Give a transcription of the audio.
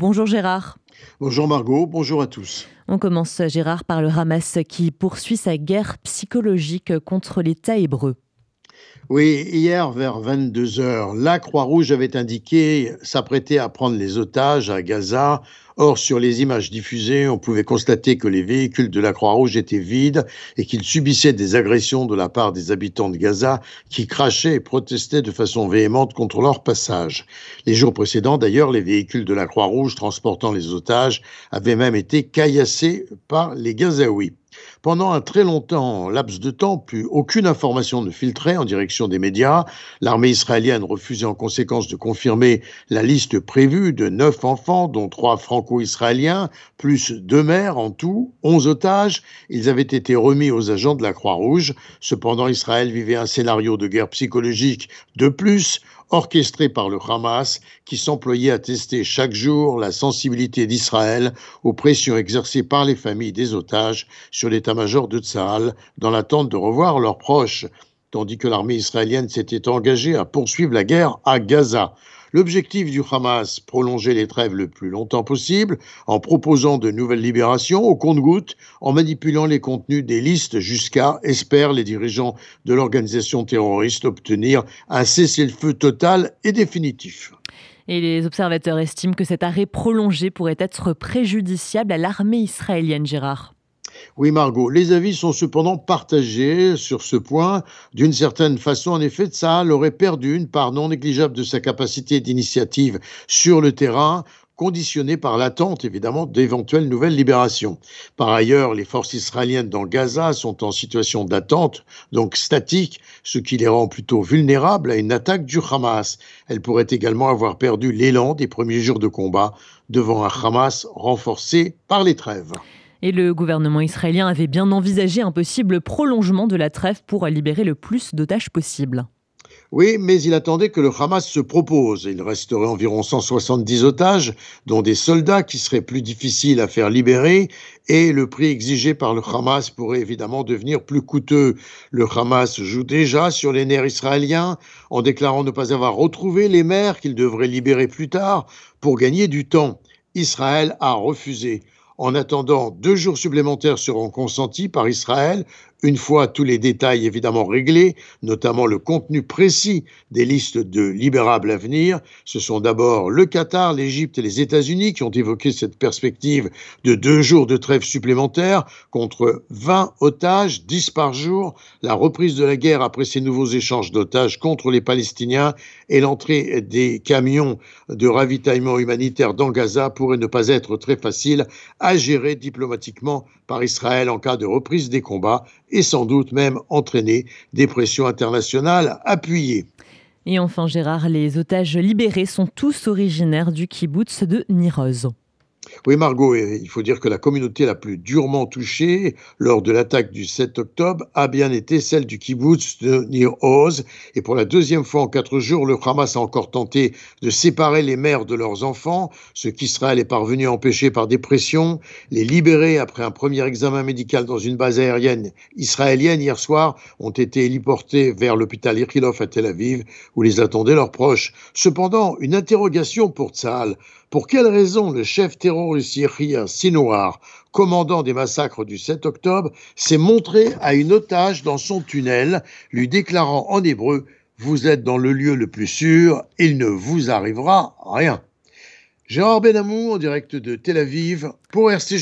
Bonjour Gérard. Bonjour Margot, bonjour à tous. On commence Gérard par le Hamas qui poursuit sa guerre psychologique contre l'État hébreu. Oui, hier vers 22h, la Croix-Rouge avait indiqué s'apprêter à prendre les otages à Gaza. Or, sur les images diffusées, on pouvait constater que les véhicules de la Croix-Rouge étaient vides et qu'ils subissaient des agressions de la part des habitants de Gaza qui crachaient et protestaient de façon véhémente contre leur passage. Les jours précédents, d'ailleurs, les véhicules de la Croix-Rouge transportant les otages avaient même été caillassés par les Gazaouis. Pendant un très longtemps laps de temps, plus aucune information ne filtrait en direction des médias. L'armée israélienne refusait en conséquence de confirmer la liste prévue de neuf enfants, dont trois franco-israéliens, plus deux mères en tout, onze otages. Ils avaient été remis aux agents de la Croix-Rouge. Cependant, Israël vivait un scénario de guerre psychologique de plus orchestré par le Hamas, qui s'employait à tester chaque jour la sensibilité d'Israël aux pressions exercées par les familles des otages sur l'état-major de Tsahal dans l'attente de revoir leurs proches, tandis que l'armée israélienne s'était engagée à poursuivre la guerre à Gaza. L'objectif du Hamas, prolonger les trêves le plus longtemps possible, en proposant de nouvelles libérations au compte-gouttes, en manipulant les contenus des listes jusqu'à, espèrent les dirigeants de l'organisation terroriste, obtenir un cessez-le-feu total et définitif. Et les observateurs estiment que cet arrêt prolongé pourrait être préjudiciable à l'armée israélienne, Gérard. Oui, Margot, les avis sont cependant partagés sur ce point. D'une certaine façon, en effet, Tsahal aurait perdu une part non négligeable de sa capacité d'initiative sur le terrain, conditionnée par l'attente évidemment d'éventuelles nouvelles libérations. Par ailleurs, les forces israéliennes dans Gaza sont en situation d'attente, donc statique, ce qui les rend plutôt vulnérables à une attaque du Hamas. Elles pourraient également avoir perdu l'élan des premiers jours de combat devant un Hamas renforcé par les trêves. Et le gouvernement israélien avait bien envisagé un possible prolongement de la trêve pour libérer le plus d'otages possible. Oui, mais il attendait que le Hamas se propose. Il resterait environ 170 otages, dont des soldats qui seraient plus difficiles à faire libérer, et le prix exigé par le Hamas pourrait évidemment devenir plus coûteux. Le Hamas joue déjà sur les nerfs israéliens en déclarant ne pas avoir retrouvé les mères qu'il devrait libérer plus tard pour gagner du temps. Israël a refusé. En attendant, deux jours supplémentaires seront consentis par Israël une fois tous les détails évidemment réglés, notamment le contenu précis des listes de libérables à venir, ce sont d'abord le Qatar, l'Égypte et les États-Unis qui ont évoqué cette perspective de deux jours de trêve supplémentaire contre 20 otages, 10 par jour, la reprise de la guerre après ces nouveaux échanges d'otages contre les Palestiniens et l'entrée des camions de ravitaillement humanitaire dans Gaza pourrait ne pas être très facile gérer diplomatiquement par Israël en cas de reprise des combats et sans doute même entraîner des pressions internationales appuyées. Et enfin, Gérard, les otages libérés sont tous originaires du kibbutz de Niroz. Oui, Margot, il faut dire que la communauté la plus durement touchée lors de l'attaque du 7 octobre a bien été celle du kibbutz de Nir Oz. Et pour la deuxième fois en quatre jours, le Hamas a encore tenté de séparer les mères de leurs enfants, ce qu'Israël est parvenu à empêcher par des pressions. Les libérés, après un premier examen médical dans une base aérienne israélienne hier soir, ont été héliportés vers l'hôpital Ichilov à Tel Aviv, où les attendaient leurs proches. Cependant, une interrogation pour Tzahal. Pour quelle raison le chef terroriste syrien Sinouar, commandant des massacres du 7 octobre, s'est montré à une otage dans son tunnel, lui déclarant en hébreu Vous êtes dans le lieu le plus sûr, il ne vous arrivera rien. Gérard Benamou en direct de Tel Aviv pour RCJ.